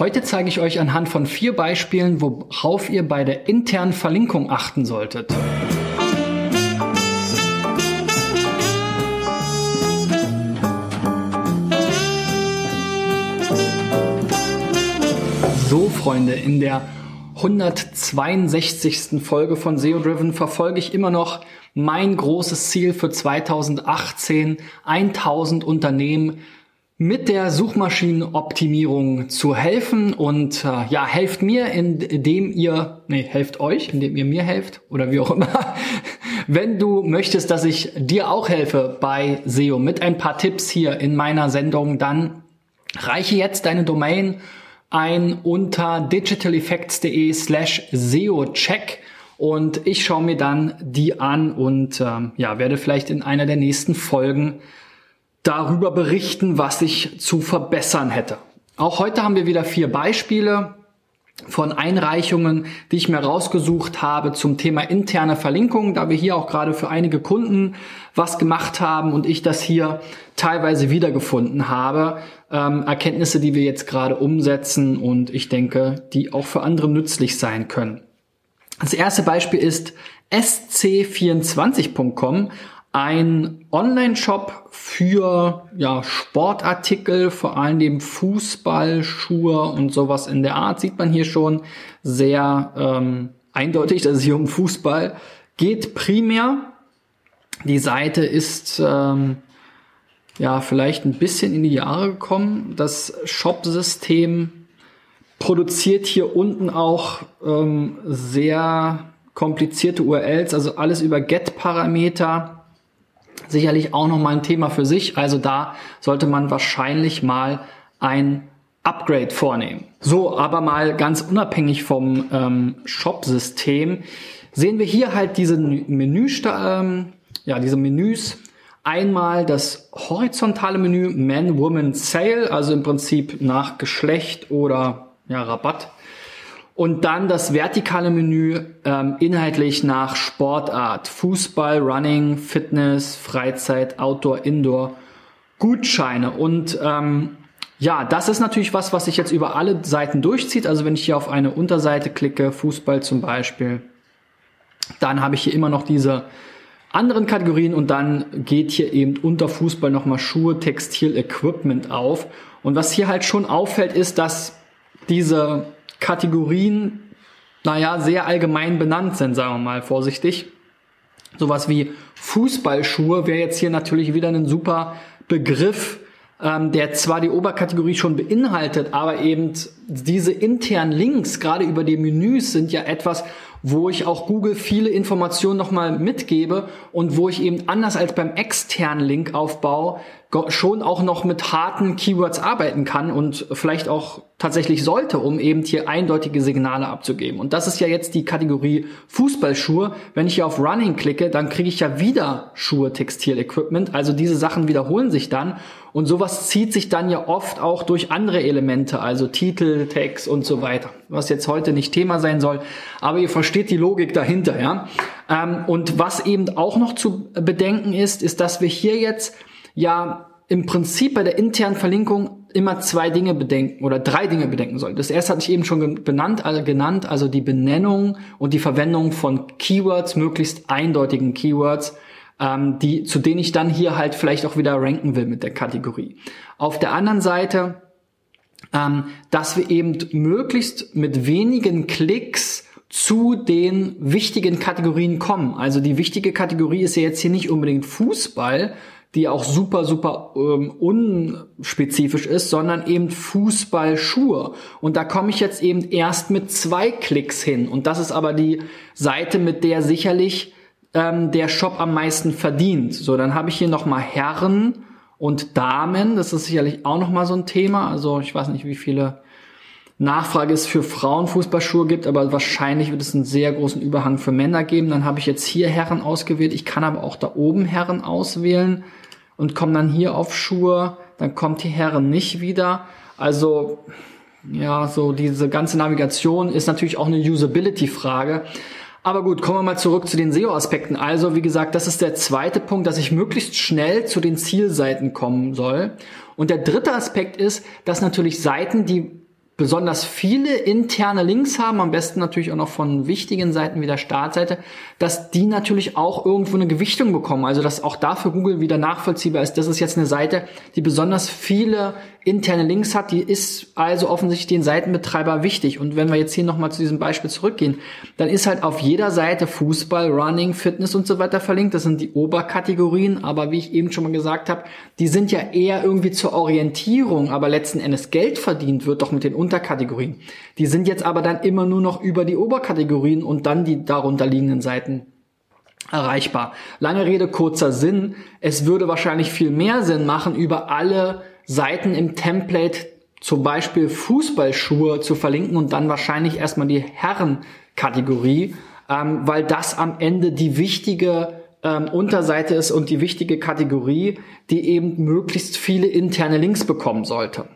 Heute zeige ich euch anhand von vier Beispielen, worauf ihr bei der internen Verlinkung achten solltet. So, Freunde, in der 162. Folge von SEO Driven verfolge ich immer noch mein großes Ziel für 2018, 1000 Unternehmen mit der Suchmaschinenoptimierung zu helfen und äh, ja, helft mir, indem ihr, nee, helft euch, indem ihr mir helft oder wie auch immer. Wenn du möchtest, dass ich dir auch helfe bei SEO mit ein paar Tipps hier in meiner Sendung, dann reiche jetzt deine Domain ein unter digitaleffects.de slash SEO-Check und ich schaue mir dann die an und ähm, ja, werde vielleicht in einer der nächsten Folgen darüber berichten, was ich zu verbessern hätte. Auch heute haben wir wieder vier Beispiele von Einreichungen, die ich mir rausgesucht habe zum Thema interne Verlinkung, da wir hier auch gerade für einige Kunden was gemacht haben und ich das hier teilweise wiedergefunden habe. Ähm, Erkenntnisse, die wir jetzt gerade umsetzen und ich denke, die auch für andere nützlich sein können. Das erste Beispiel ist sc24.com, ein Online-Shop für ja, Sportartikel, vor allem Fußball, Schuhe und sowas in der Art. Sieht man hier schon sehr ähm, eindeutig, dass es hier um Fußball geht. Primär die Seite ist ähm, ja vielleicht ein bisschen in die Jahre gekommen. Das Shop-System produziert hier unten auch ähm, sehr komplizierte URLs, also alles über Get-Parameter sicherlich auch nochmal ein Thema für sich. Also da sollte man wahrscheinlich mal ein Upgrade vornehmen. So, aber mal ganz unabhängig vom ähm, Shop-System sehen wir hier halt diese Menü, ähm, ja, diese Menüs. Einmal das horizontale Menü Man, Woman, Sale, also im Prinzip nach Geschlecht oder ja, Rabatt. Und dann das vertikale Menü ähm, inhaltlich nach Sportart. Fußball, Running, Fitness, Freizeit, Outdoor, Indoor, Gutscheine. Und ähm, ja, das ist natürlich was, was sich jetzt über alle Seiten durchzieht. Also wenn ich hier auf eine Unterseite klicke, Fußball zum Beispiel, dann habe ich hier immer noch diese anderen Kategorien und dann geht hier eben unter Fußball nochmal Schuhe, Textil, Equipment auf. Und was hier halt schon auffällt, ist, dass diese Kategorien, naja, sehr allgemein benannt sind, sagen wir mal vorsichtig. Sowas wie Fußballschuhe wäre jetzt hier natürlich wieder ein super Begriff, ähm, der zwar die Oberkategorie schon beinhaltet, aber eben diese internen Links, gerade über die Menüs, sind ja etwas, wo ich auch Google viele Informationen nochmal mitgebe und wo ich eben anders als beim externen Linkaufbau schon auch noch mit harten Keywords arbeiten kann und vielleicht auch tatsächlich sollte, um eben hier eindeutige Signale abzugeben. Und das ist ja jetzt die Kategorie Fußballschuhe. Wenn ich hier auf Running klicke, dann kriege ich ja wieder Schuhe, Textilequipment. Also diese Sachen wiederholen sich dann. Und sowas zieht sich dann ja oft auch durch andere Elemente, also Titel, Text und so weiter. Was jetzt heute nicht Thema sein soll. Aber ihr versteht die Logik dahinter, ja. Ähm, und was eben auch noch zu bedenken ist, ist, dass wir hier jetzt ja im Prinzip bei der internen Verlinkung immer zwei Dinge bedenken oder drei Dinge bedenken sollen. Das erste hatte ich eben schon benannt, also genannt, also die Benennung und die Verwendung von Keywords, möglichst eindeutigen Keywords, ähm, die, zu denen ich dann hier halt vielleicht auch wieder ranken will mit der Kategorie. Auf der anderen Seite, ähm, dass wir eben möglichst mit wenigen Klicks zu den wichtigen Kategorien kommen. Also die wichtige Kategorie ist ja jetzt hier nicht unbedingt Fußball, die auch super, super ähm, unspezifisch ist, sondern eben Fußballschuhe. Und da komme ich jetzt eben erst mit zwei Klicks hin. Und das ist aber die Seite, mit der sicherlich ähm, der Shop am meisten verdient. So, dann habe ich hier nochmal Herren und Damen. Das ist sicherlich auch nochmal so ein Thema. Also ich weiß nicht, wie viele Nachfrage es für Frauenfußballschuhe gibt, aber wahrscheinlich wird es einen sehr großen Überhang für Männer geben. Dann habe ich jetzt hier Herren ausgewählt. Ich kann aber auch da oben Herren auswählen und komme dann hier auf Schuhe, dann kommt die Herren nicht wieder. Also ja, so diese ganze Navigation ist natürlich auch eine Usability-Frage. Aber gut, kommen wir mal zurück zu den SEO-Aspekten. Also, wie gesagt, das ist der zweite Punkt, dass ich möglichst schnell zu den Zielseiten kommen soll. Und der dritte Aspekt ist, dass natürlich Seiten, die besonders viele interne Links haben, am besten natürlich auch noch von wichtigen Seiten wie der Startseite, dass die natürlich auch irgendwo eine Gewichtung bekommen. Also dass auch dafür Google wieder nachvollziehbar ist. Das ist jetzt eine Seite, die besonders viele interne Links hat. Die ist also offensichtlich den Seitenbetreiber wichtig. Und wenn wir jetzt hier nochmal zu diesem Beispiel zurückgehen, dann ist halt auf jeder Seite Fußball, Running, Fitness und so weiter verlinkt. Das sind die Oberkategorien. Aber wie ich eben schon mal gesagt habe, die sind ja eher irgendwie zur Orientierung. Aber letzten Endes Geld verdient wird doch mit den Unterkategorien. Die sind jetzt aber dann immer nur noch über die Oberkategorien und dann die darunter liegenden Seiten erreichbar. Lange Rede, kurzer Sinn. Es würde wahrscheinlich viel mehr Sinn machen, über alle Seiten im Template zum Beispiel Fußballschuhe zu verlinken und dann wahrscheinlich erstmal die Herrenkategorie, ähm, weil das am Ende die wichtige ähm, Unterseite ist und die wichtige Kategorie, die eben möglichst viele interne Links bekommen sollte.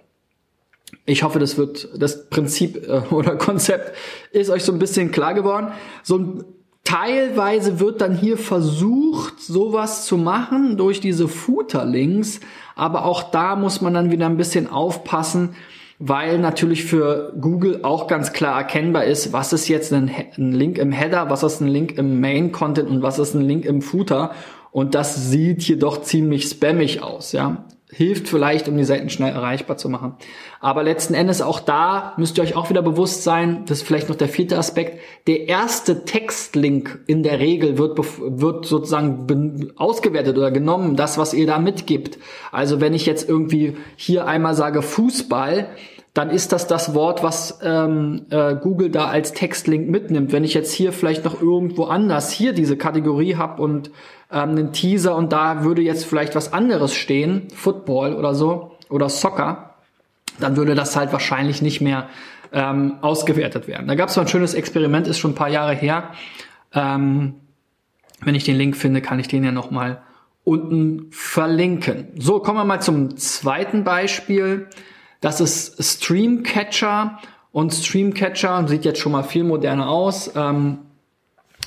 Ich hoffe, das wird das Prinzip äh, oder Konzept ist euch so ein bisschen klar geworden. So ein Teilweise wird dann hier versucht, sowas zu machen durch diese Footer-Links, aber auch da muss man dann wieder ein bisschen aufpassen, weil natürlich für Google auch ganz klar erkennbar ist, was ist jetzt ein, ein Link im Header, was ist ein Link im Main-Content und was ist ein Link im Footer. Und das sieht hier doch ziemlich spammig aus, ja hilft vielleicht, um die Seiten schnell erreichbar zu machen. Aber letzten Endes auch da müsst ihr euch auch wieder bewusst sein, das ist vielleicht noch der vierte Aspekt, der erste Textlink in der Regel wird, wird sozusagen ausgewertet oder genommen, das, was ihr da mitgibt. Also wenn ich jetzt irgendwie hier einmal sage Fußball, dann ist das das Wort, was ähm, äh, Google da als Textlink mitnimmt. Wenn ich jetzt hier vielleicht noch irgendwo anders hier diese Kategorie habe und ähm, einen Teaser und da würde jetzt vielleicht was anderes stehen, Football oder so oder Soccer, dann würde das halt wahrscheinlich nicht mehr ähm, ausgewertet werden. Da gab es mal ein schönes Experiment, ist schon ein paar Jahre her. Ähm, wenn ich den Link finde, kann ich den ja noch mal unten verlinken. So, kommen wir mal zum zweiten Beispiel. Das ist Streamcatcher und Streamcatcher sieht jetzt schon mal viel moderner aus. Ähm,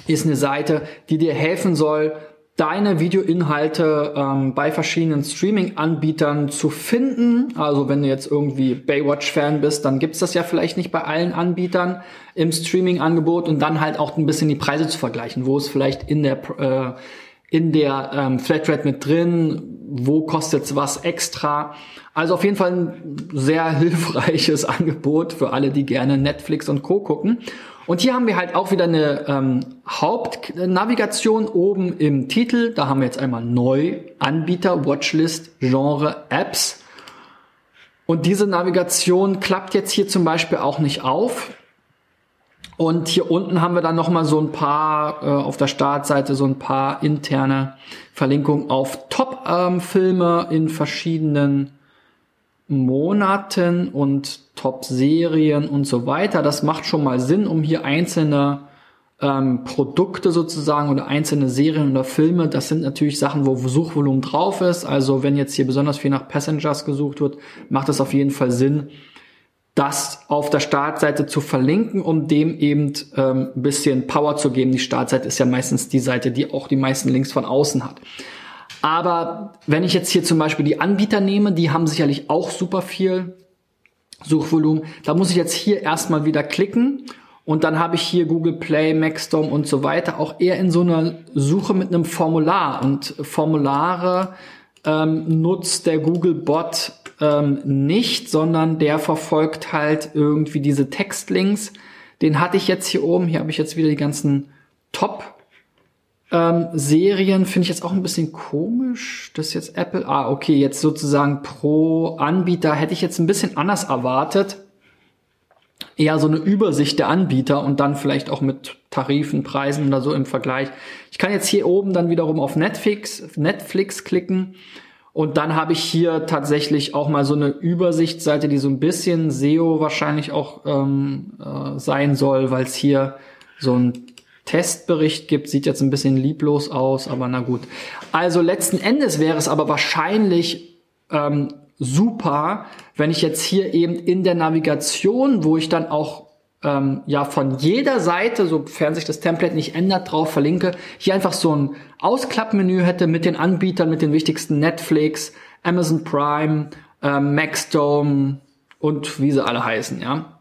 ist eine Seite, die dir helfen soll, deine Videoinhalte ähm, bei verschiedenen Streaming-Anbietern zu finden. Also wenn du jetzt irgendwie Baywatch-Fan bist, dann gibt's das ja vielleicht nicht bei allen Anbietern im Streaming-Angebot und dann halt auch ein bisschen die Preise zu vergleichen, wo es vielleicht in der äh, in der ähm, Flatrate mit drin, wo kostet's was extra. Also auf jeden Fall ein sehr hilfreiches Angebot für alle, die gerne Netflix und Co. gucken. Und hier haben wir halt auch wieder eine ähm, Hauptnavigation oben im Titel. Da haben wir jetzt einmal neu Anbieter, Watchlist, Genre, Apps. Und diese Navigation klappt jetzt hier zum Beispiel auch nicht auf. Und hier unten haben wir dann nochmal so ein paar, äh, auf der Startseite so ein paar interne Verlinkungen auf Top-Filme ähm, in verschiedenen Monaten und Top-Serien und so weiter. Das macht schon mal Sinn, um hier einzelne ähm, Produkte sozusagen oder einzelne Serien oder Filme. Das sind natürlich Sachen, wo Suchvolumen drauf ist. Also wenn jetzt hier besonders viel nach Passengers gesucht wird, macht es auf jeden Fall Sinn, das auf der Startseite zu verlinken, um dem eben ähm, ein bisschen Power zu geben. Die Startseite ist ja meistens die Seite, die auch die meisten Links von außen hat. Aber wenn ich jetzt hier zum Beispiel die Anbieter nehme, die haben sicherlich auch super viel Suchvolumen. Da muss ich jetzt hier erstmal wieder klicken und dann habe ich hier Google Play, Maxstorm und so weiter auch eher in so einer Suche mit einem Formular. Und Formulare ähm, nutzt der Google Bot ähm, nicht, sondern der verfolgt halt irgendwie diese Textlinks. Den hatte ich jetzt hier oben. Hier habe ich jetzt wieder die ganzen Top ähm, Serien finde ich jetzt auch ein bisschen komisch. Das ist jetzt Apple. Ah, okay, jetzt sozusagen pro Anbieter hätte ich jetzt ein bisschen anders erwartet. Eher so eine Übersicht der Anbieter und dann vielleicht auch mit Tarifen, Preisen oder so im Vergleich. Ich kann jetzt hier oben dann wiederum auf Netflix, Netflix klicken und dann habe ich hier tatsächlich auch mal so eine Übersichtsseite, die so ein bisschen SEO wahrscheinlich auch ähm, äh, sein soll, weil es hier so ein Testbericht gibt. Sieht jetzt ein bisschen lieblos aus, aber na gut. Also letzten Endes wäre es aber wahrscheinlich ähm, super, wenn ich jetzt hier eben in der Navigation, wo ich dann auch ähm, ja von jeder Seite, sofern sich das Template nicht ändert, drauf verlinke, hier einfach so ein Ausklappmenü hätte mit den Anbietern, mit den wichtigsten Netflix, Amazon Prime, ähm, Maxdome, und wie sie alle heißen, ja.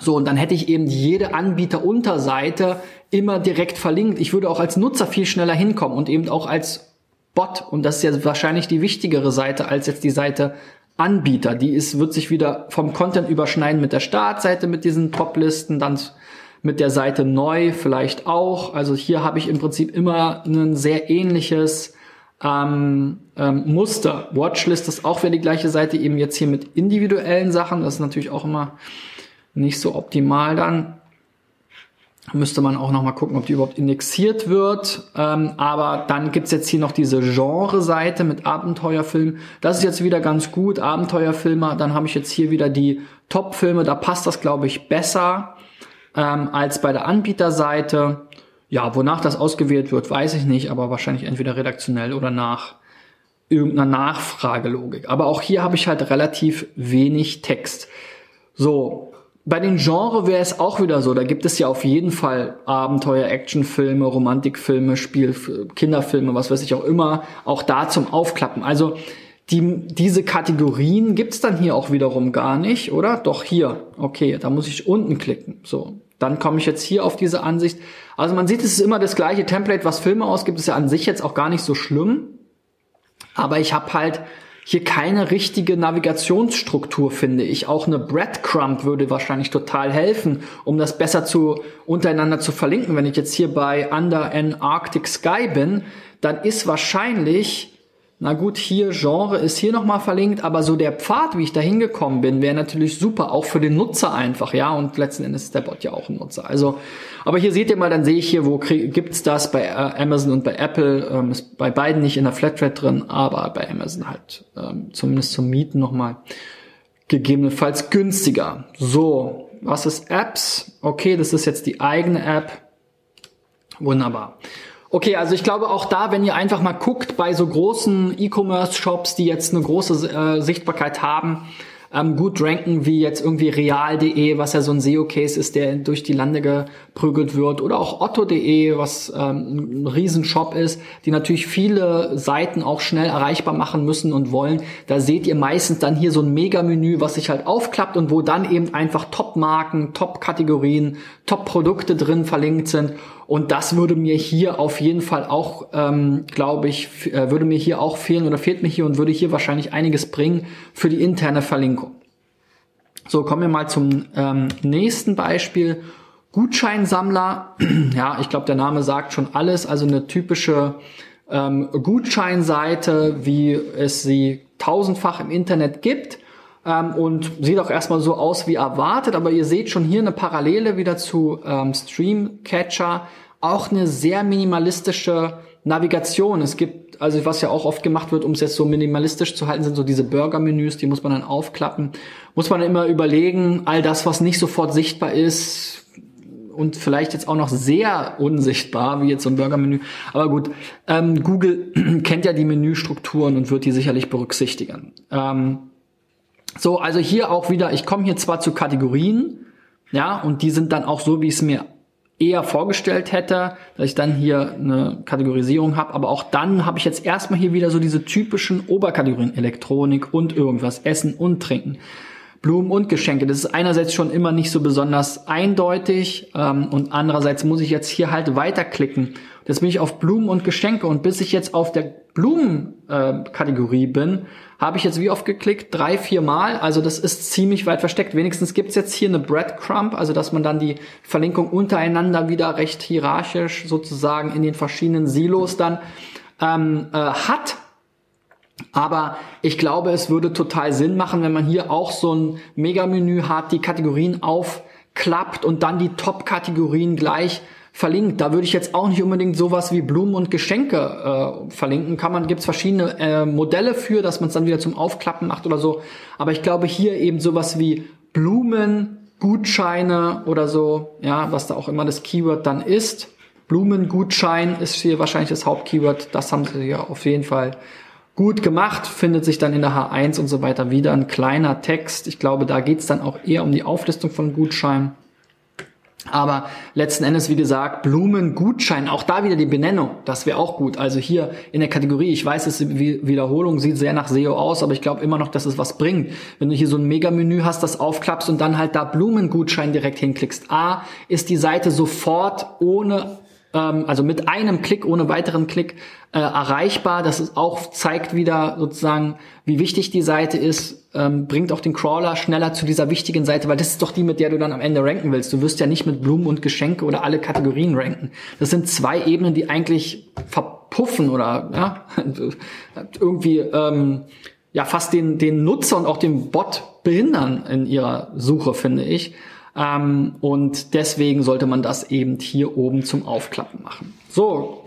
So, und dann hätte ich eben jede Anbieterunterseite immer direkt verlinkt. Ich würde auch als Nutzer viel schneller hinkommen und eben auch als Bot. Und das ist ja wahrscheinlich die wichtigere Seite als jetzt die Seite Anbieter. Die ist, wird sich wieder vom Content überschneiden mit der Startseite, mit diesen Top-Listen, dann mit der Seite neu vielleicht auch. Also hier habe ich im Prinzip immer ein sehr ähnliches ähm, ähm, Muster. Watchlist ist auch wieder die gleiche Seite, eben jetzt hier mit individuellen Sachen. Das ist natürlich auch immer nicht so optimal dann. Müsste man auch noch mal gucken, ob die überhaupt indexiert wird. Ähm, aber dann gibt's jetzt hier noch diese Genre-Seite mit Abenteuerfilmen. Das ist jetzt wieder ganz gut. Abenteuerfilme. Dann habe ich jetzt hier wieder die Top-Filme. Da passt das, glaube ich, besser ähm, als bei der Anbieterseite. Ja, wonach das ausgewählt wird, weiß ich nicht, aber wahrscheinlich entweder redaktionell oder nach irgendeiner Nachfragelogik. Aber auch hier habe ich halt relativ wenig Text. So, bei den Genre wäre es auch wieder so. Da gibt es ja auf jeden Fall Abenteuer, Actionfilme, Romantikfilme, Spiel, Kinderfilme, was weiß ich auch immer. Auch da zum Aufklappen. Also die, diese Kategorien gibt's dann hier auch wiederum gar nicht, oder? Doch hier. Okay, da muss ich unten klicken. So, dann komme ich jetzt hier auf diese Ansicht. Also man sieht, es ist immer das gleiche Template, was Filme ausgibt. Ist ja an sich jetzt auch gar nicht so schlimm. Aber ich habe halt hier keine richtige Navigationsstruktur, finde ich. Auch eine Breadcrumb würde wahrscheinlich total helfen, um das besser zu untereinander zu verlinken. Wenn ich jetzt hier bei Under an Arctic Sky bin, dann ist wahrscheinlich na gut, hier Genre ist hier nochmal verlinkt, aber so der Pfad, wie ich da hingekommen bin, wäre natürlich super, auch für den Nutzer einfach, ja, und letzten Endes ist der Bot ja auch ein Nutzer. Also, aber hier seht ihr mal, dann sehe ich hier, wo gibt's das bei äh, Amazon und bei Apple, ähm, ist bei beiden nicht in der Flatrate drin, aber bei Amazon halt ähm, zumindest zum Mieten nochmal gegebenenfalls günstiger. So, was ist Apps? Okay, das ist jetzt die eigene App. Wunderbar. Okay, also ich glaube auch da, wenn ihr einfach mal guckt bei so großen E-Commerce-Shops, die jetzt eine große äh, Sichtbarkeit haben, ähm, gut ranken, wie jetzt irgendwie real.de, was ja so ein SEO-Case ist, der durch die Lande geprügelt wird, oder auch otto.de, was ähm, ein Riesenshop ist, die natürlich viele Seiten auch schnell erreichbar machen müssen und wollen. Da seht ihr meistens dann hier so ein Mega-Menü, was sich halt aufklappt und wo dann eben einfach Top-Marken, Top-Kategorien, Top-Produkte drin verlinkt sind. Und das würde mir hier auf jeden Fall auch, ähm, glaube ich, äh, würde mir hier auch fehlen oder fehlt mir hier und würde hier wahrscheinlich einiges bringen für die interne Verlinkung. So, kommen wir mal zum ähm, nächsten Beispiel. Gutscheinsammler. ja, ich glaube, der Name sagt schon alles. Also eine typische ähm, Gutscheinseite, wie es sie tausendfach im Internet gibt. Ähm, und sieht auch erstmal so aus wie erwartet, aber ihr seht schon hier eine Parallele wieder zu ähm, Streamcatcher. Auch eine sehr minimalistische Navigation. Es gibt, also was ja auch oft gemacht wird, um es jetzt so minimalistisch zu halten, sind so diese Burger-Menüs, die muss man dann aufklappen. Muss man immer überlegen, all das, was nicht sofort sichtbar ist, und vielleicht jetzt auch noch sehr unsichtbar, wie jetzt so ein Burger-Menü. Aber gut, ähm, Google kennt ja die Menüstrukturen und wird die sicherlich berücksichtigen. Ähm, so, also hier auch wieder, ich komme hier zwar zu Kategorien, ja, und die sind dann auch so, wie ich es mir eher vorgestellt hätte, dass ich dann hier eine Kategorisierung habe, aber auch dann habe ich jetzt erstmal hier wieder so diese typischen Oberkategorien Elektronik und irgendwas, Essen und Trinken. Blumen und Geschenke. Das ist einerseits schon immer nicht so besonders eindeutig ähm, und andererseits muss ich jetzt hier halt weiterklicken. Jetzt bin ich auf Blumen und Geschenke und bis ich jetzt auf der Blumenkategorie äh, bin, habe ich jetzt wie oft geklickt? Drei, vier Mal. Also das ist ziemlich weit versteckt. Wenigstens gibt's jetzt hier eine Breadcrumb, also dass man dann die Verlinkung untereinander wieder recht hierarchisch sozusagen in den verschiedenen Silos dann ähm, äh, hat. Aber ich glaube, es würde total Sinn machen, wenn man hier auch so ein Megamenü hat, die Kategorien aufklappt und dann die Top-Kategorien gleich verlinkt. Da würde ich jetzt auch nicht unbedingt sowas wie Blumen und Geschenke äh, verlinken. Kann man, gibt's verschiedene äh, Modelle für, dass man es dann wieder zum Aufklappen macht oder so. Aber ich glaube hier eben sowas wie Blumen, Gutscheine oder so, ja, was da auch immer das Keyword dann ist. Blumengutschein ist hier wahrscheinlich das Hauptkeyword. Das haben sie hier auf jeden Fall gut gemacht, findet sich dann in der H1 und so weiter wieder ein kleiner Text. Ich glaube, da geht's dann auch eher um die Auflistung von Gutscheinen. Aber letzten Endes, wie gesagt, Blumengutschein, auch da wieder die Benennung, das wäre auch gut. Also hier in der Kategorie, ich weiß, es Wiederholung, sieht sehr nach SEO aus, aber ich glaube immer noch, dass es was bringt. Wenn du hier so ein Mega-Menü hast, das aufklappst und dann halt da Blumengutschein direkt hinklickst. A, ist die Seite sofort ohne ähm, also mit einem Klick, ohne weiteren Klick äh, erreichbar. Das ist auch zeigt wieder sozusagen, wie wichtig die Seite ist, ähm, bringt auch den Crawler schneller zu dieser wichtigen Seite, weil das ist doch die, mit der du dann am Ende ranken willst. Du wirst ja nicht mit Blumen und Geschenke oder alle Kategorien ranken. Das sind zwei Ebenen, die eigentlich verpuffen oder ja, irgendwie ähm, ja fast den, den Nutzer und auch den Bot behindern in ihrer Suche, finde ich. Ähm, und deswegen sollte man das eben hier oben zum Aufklappen machen. So,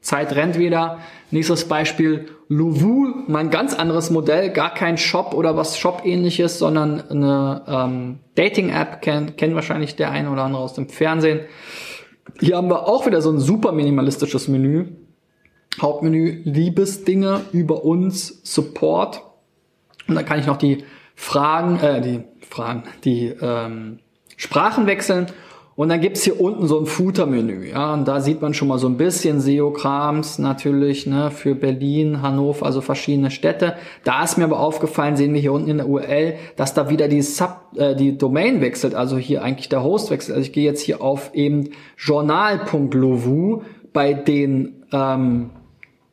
Zeit rennt wieder. Nächstes Beispiel, Louvou, mein ganz anderes Modell, gar kein Shop oder was Shop-ähnliches, sondern eine ähm, Dating-App, kennt kennt wahrscheinlich der eine oder andere aus dem Fernsehen. Hier haben wir auch wieder so ein super minimalistisches Menü. Hauptmenü, Liebesdinge über uns, Support. Und dann kann ich noch die Fragen, äh, die Fragen, die ähm, Sprachen wechseln. Und dann gibt's hier unten so ein Footer-Menü. Ja, und da sieht man schon mal so ein bisschen SEO-Krams natürlich ne, für Berlin, Hannover, also verschiedene Städte. Da ist mir aber aufgefallen, sehen wir hier unten in der URL, dass da wieder die, Sub, äh, die Domain wechselt, also hier eigentlich der Host wechselt. Also ich gehe jetzt hier auf eben journal.lovu bei den ähm,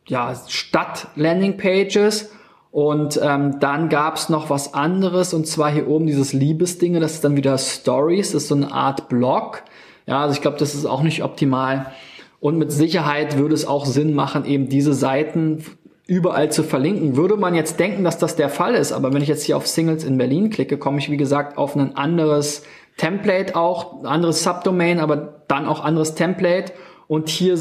ja, Stadt-Landing-Pages und ähm, dann gab's noch was anderes, und zwar hier oben dieses Liebesdinge, das ist dann wieder Stories, das ist so eine Art Blog. Ja, also ich glaube, das ist auch nicht optimal. Und mit Sicherheit würde es auch Sinn machen, eben diese Seiten überall zu verlinken. Würde man jetzt denken, dass das der Fall ist, aber wenn ich jetzt hier auf Singles in Berlin klicke, komme ich wie gesagt auf ein anderes Template auch, anderes Subdomain, aber dann auch anderes Template. Und hier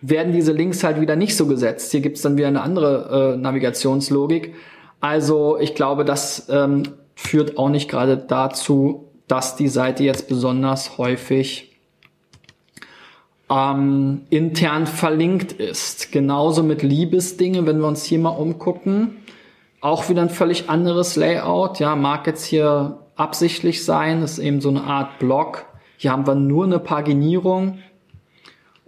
werden diese Links halt wieder nicht so gesetzt. Hier gibt's dann wieder eine andere äh, Navigationslogik. Also ich glaube, das ähm, führt auch nicht gerade dazu, dass die Seite jetzt besonders häufig ähm, intern verlinkt ist. Genauso mit Liebesdinge, wenn wir uns hier mal umgucken. Auch wieder ein völlig anderes Layout. Ja, mag jetzt hier absichtlich sein. Das ist eben so eine Art Blog. Hier haben wir nur eine Paginierung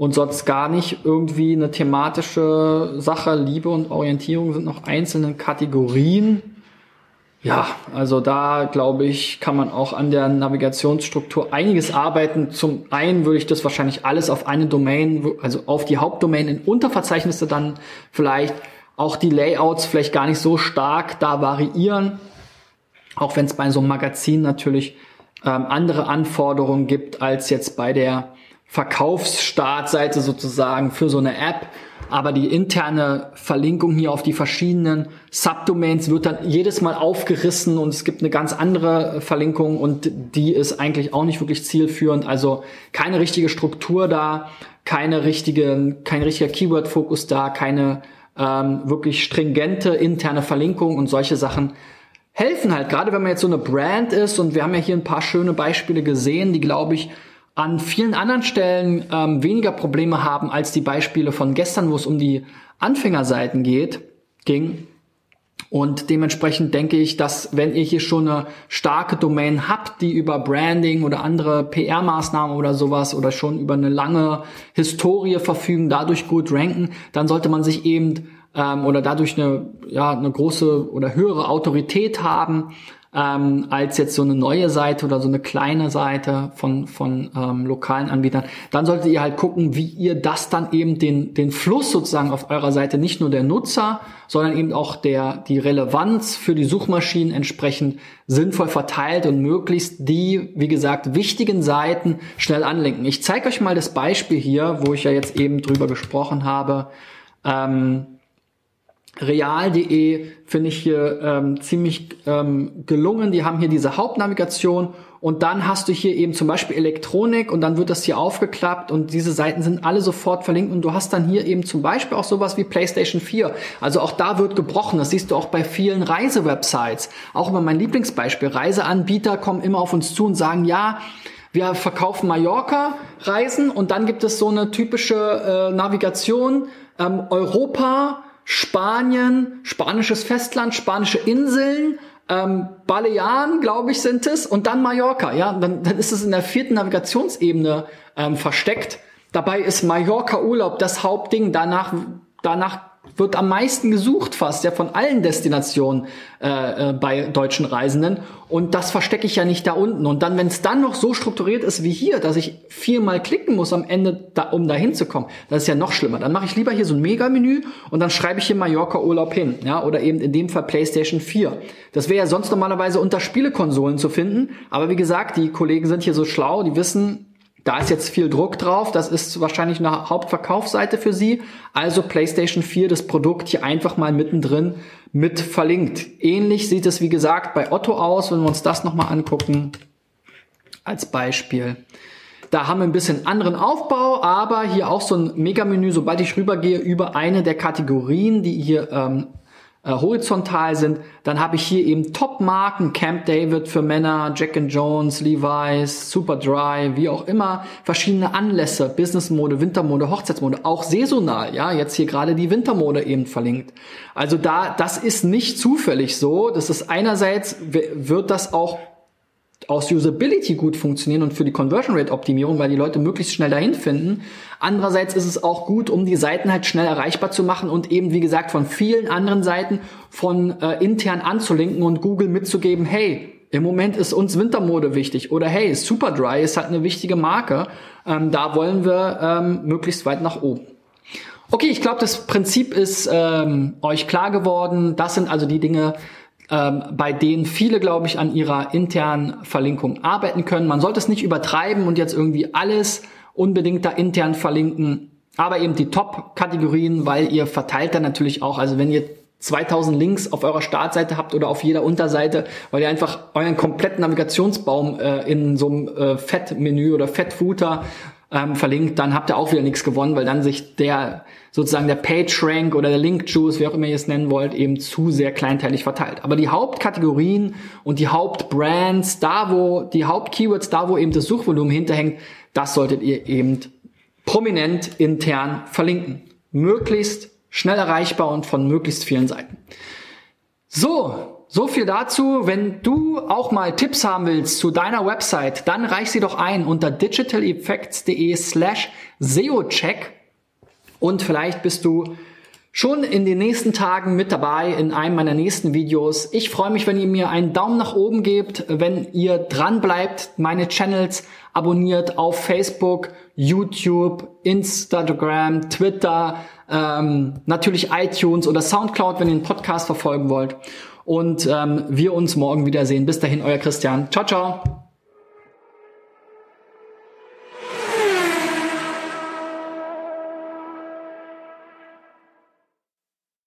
und sonst gar nicht irgendwie eine thematische Sache. Liebe und Orientierung sind noch einzelne Kategorien. Ja, also da glaube ich, kann man auch an der Navigationsstruktur einiges arbeiten. Zum einen würde ich das wahrscheinlich alles auf eine Domain, also auf die Hauptdomain in Unterverzeichnisse dann vielleicht auch die Layouts vielleicht gar nicht so stark da variieren. Auch wenn es bei so einem Magazin natürlich ähm, andere Anforderungen gibt als jetzt bei der Verkaufsstartseite sozusagen für so eine App. Aber die interne Verlinkung hier auf die verschiedenen Subdomains wird dann jedes Mal aufgerissen und es gibt eine ganz andere Verlinkung und die ist eigentlich auch nicht wirklich zielführend. Also keine richtige Struktur da, keine richtige, kein richtiger Keyword-Fokus da, keine ähm, wirklich stringente interne Verlinkung und solche Sachen helfen halt, gerade wenn man jetzt so eine Brand ist und wir haben ja hier ein paar schöne Beispiele gesehen, die glaube ich an vielen anderen Stellen ähm, weniger Probleme haben als die Beispiele von gestern, wo es um die Anfängerseiten geht, ging. Und dementsprechend denke ich, dass wenn ihr hier schon eine starke Domain habt, die über Branding oder andere PR-Maßnahmen oder sowas oder schon über eine lange Historie verfügen, dadurch gut ranken, dann sollte man sich eben ähm, oder dadurch eine, ja, eine große oder höhere Autorität haben ähm, als jetzt so eine neue Seite oder so eine kleine Seite von, von ähm, lokalen Anbietern, dann solltet ihr halt gucken, wie ihr das dann eben den, den Fluss sozusagen auf eurer Seite nicht nur der Nutzer, sondern eben auch der, die Relevanz für die Suchmaschinen entsprechend sinnvoll verteilt und möglichst die, wie gesagt, wichtigen Seiten schnell anlenken. Ich zeige euch mal das Beispiel hier, wo ich ja jetzt eben drüber gesprochen habe. Ähm, Real.de finde ich hier ähm, ziemlich ähm, gelungen. Die haben hier diese Hauptnavigation und dann hast du hier eben zum Beispiel Elektronik und dann wird das hier aufgeklappt und diese Seiten sind alle sofort verlinkt und du hast dann hier eben zum Beispiel auch sowas wie PlayStation 4. Also auch da wird gebrochen. Das siehst du auch bei vielen Reisewebsites. Auch immer mein Lieblingsbeispiel. Reiseanbieter kommen immer auf uns zu und sagen, ja, wir verkaufen Mallorca-Reisen und dann gibt es so eine typische äh, Navigation ähm, Europa Spanien, spanisches Festland, spanische Inseln, ähm, Balearen, glaube ich, sind es, und dann Mallorca. Ja, dann, dann ist es in der vierten Navigationsebene ähm, versteckt. Dabei ist Mallorca Urlaub das Hauptding. Danach, danach wird am meisten gesucht fast, ja, von allen Destinationen äh, äh, bei deutschen Reisenden. Und das verstecke ich ja nicht da unten. Und dann, wenn es dann noch so strukturiert ist wie hier, dass ich viermal klicken muss am Ende, da, um da hinzukommen, das ist ja noch schlimmer. Dann mache ich lieber hier so ein Mega-Menü und dann schreibe ich hier Mallorca Urlaub hin, ja, oder eben in dem Fall PlayStation 4. Das wäre ja sonst normalerweise unter Spielekonsolen zu finden. Aber wie gesagt, die Kollegen sind hier so schlau, die wissen, da ist jetzt viel Druck drauf. Das ist wahrscheinlich eine Hauptverkaufsseite für Sie. Also PlayStation 4, das Produkt hier einfach mal mittendrin mit verlinkt. Ähnlich sieht es, wie gesagt, bei Otto aus, wenn wir uns das nochmal angucken. Als Beispiel. Da haben wir ein bisschen anderen Aufbau, aber hier auch so ein Megamenü, sobald ich rübergehe über eine der Kategorien, die hier ähm, äh, horizontal sind. Dann habe ich hier eben Top-Marken, Camp David für Männer, Jack and Jones, Levi's, Superdry, wie auch immer, verschiedene Anlässe, Businessmode, Wintermode, Hochzeitsmode, auch saisonal, ja, jetzt hier gerade die Wintermode eben verlinkt. Also da, das ist nicht zufällig so. Das ist einerseits, wird das auch aus Usability gut funktionieren und für die Conversion Rate Optimierung, weil die Leute möglichst schnell dahin finden. Andererseits ist es auch gut, um die Seiten halt schnell erreichbar zu machen und eben, wie gesagt, von vielen anderen Seiten von äh, intern anzulinken und Google mitzugeben, hey, im Moment ist uns Wintermode wichtig oder hey, Superdry ist halt eine wichtige Marke. Ähm, da wollen wir ähm, möglichst weit nach oben. Okay, ich glaube, das Prinzip ist ähm, euch klar geworden. Das sind also die Dinge, ähm, bei denen viele, glaube ich, an ihrer internen Verlinkung arbeiten können. Man sollte es nicht übertreiben und jetzt irgendwie alles unbedingt da intern verlinken, aber eben die Top-Kategorien, weil ihr verteilt dann natürlich auch, also wenn ihr 2000 Links auf eurer Startseite habt oder auf jeder Unterseite, weil ihr einfach euren kompletten Navigationsbaum äh, in so einem äh, Fettmenü oder Fettfooter ähm, verlinkt, dann habt ihr auch wieder nichts gewonnen, weil dann sich der sozusagen der PageRank oder der Link Juice, wie auch immer ihr es nennen wollt, eben zu sehr kleinteilig verteilt. Aber die Hauptkategorien und die Hauptbrands, da wo die Hauptkeywords, da wo eben das Suchvolumen hinterhängt, das solltet ihr eben prominent intern verlinken. Möglichst schnell erreichbar und von möglichst vielen Seiten. So, so viel dazu. Wenn du auch mal Tipps haben willst zu deiner Website, dann reich sie doch ein unter digitaleffects.de slash SEOcheck und vielleicht bist du schon in den nächsten Tagen mit dabei in einem meiner nächsten Videos. Ich freue mich, wenn ihr mir einen Daumen nach oben gebt, wenn ihr dran bleibt, meine Channels abonniert auf Facebook, YouTube, Instagram, Twitter, ähm, natürlich iTunes oder Soundcloud, wenn ihr den Podcast verfolgen wollt und ähm, wir uns morgen wiedersehen. Bis dahin, euer Christian. Ciao, ciao.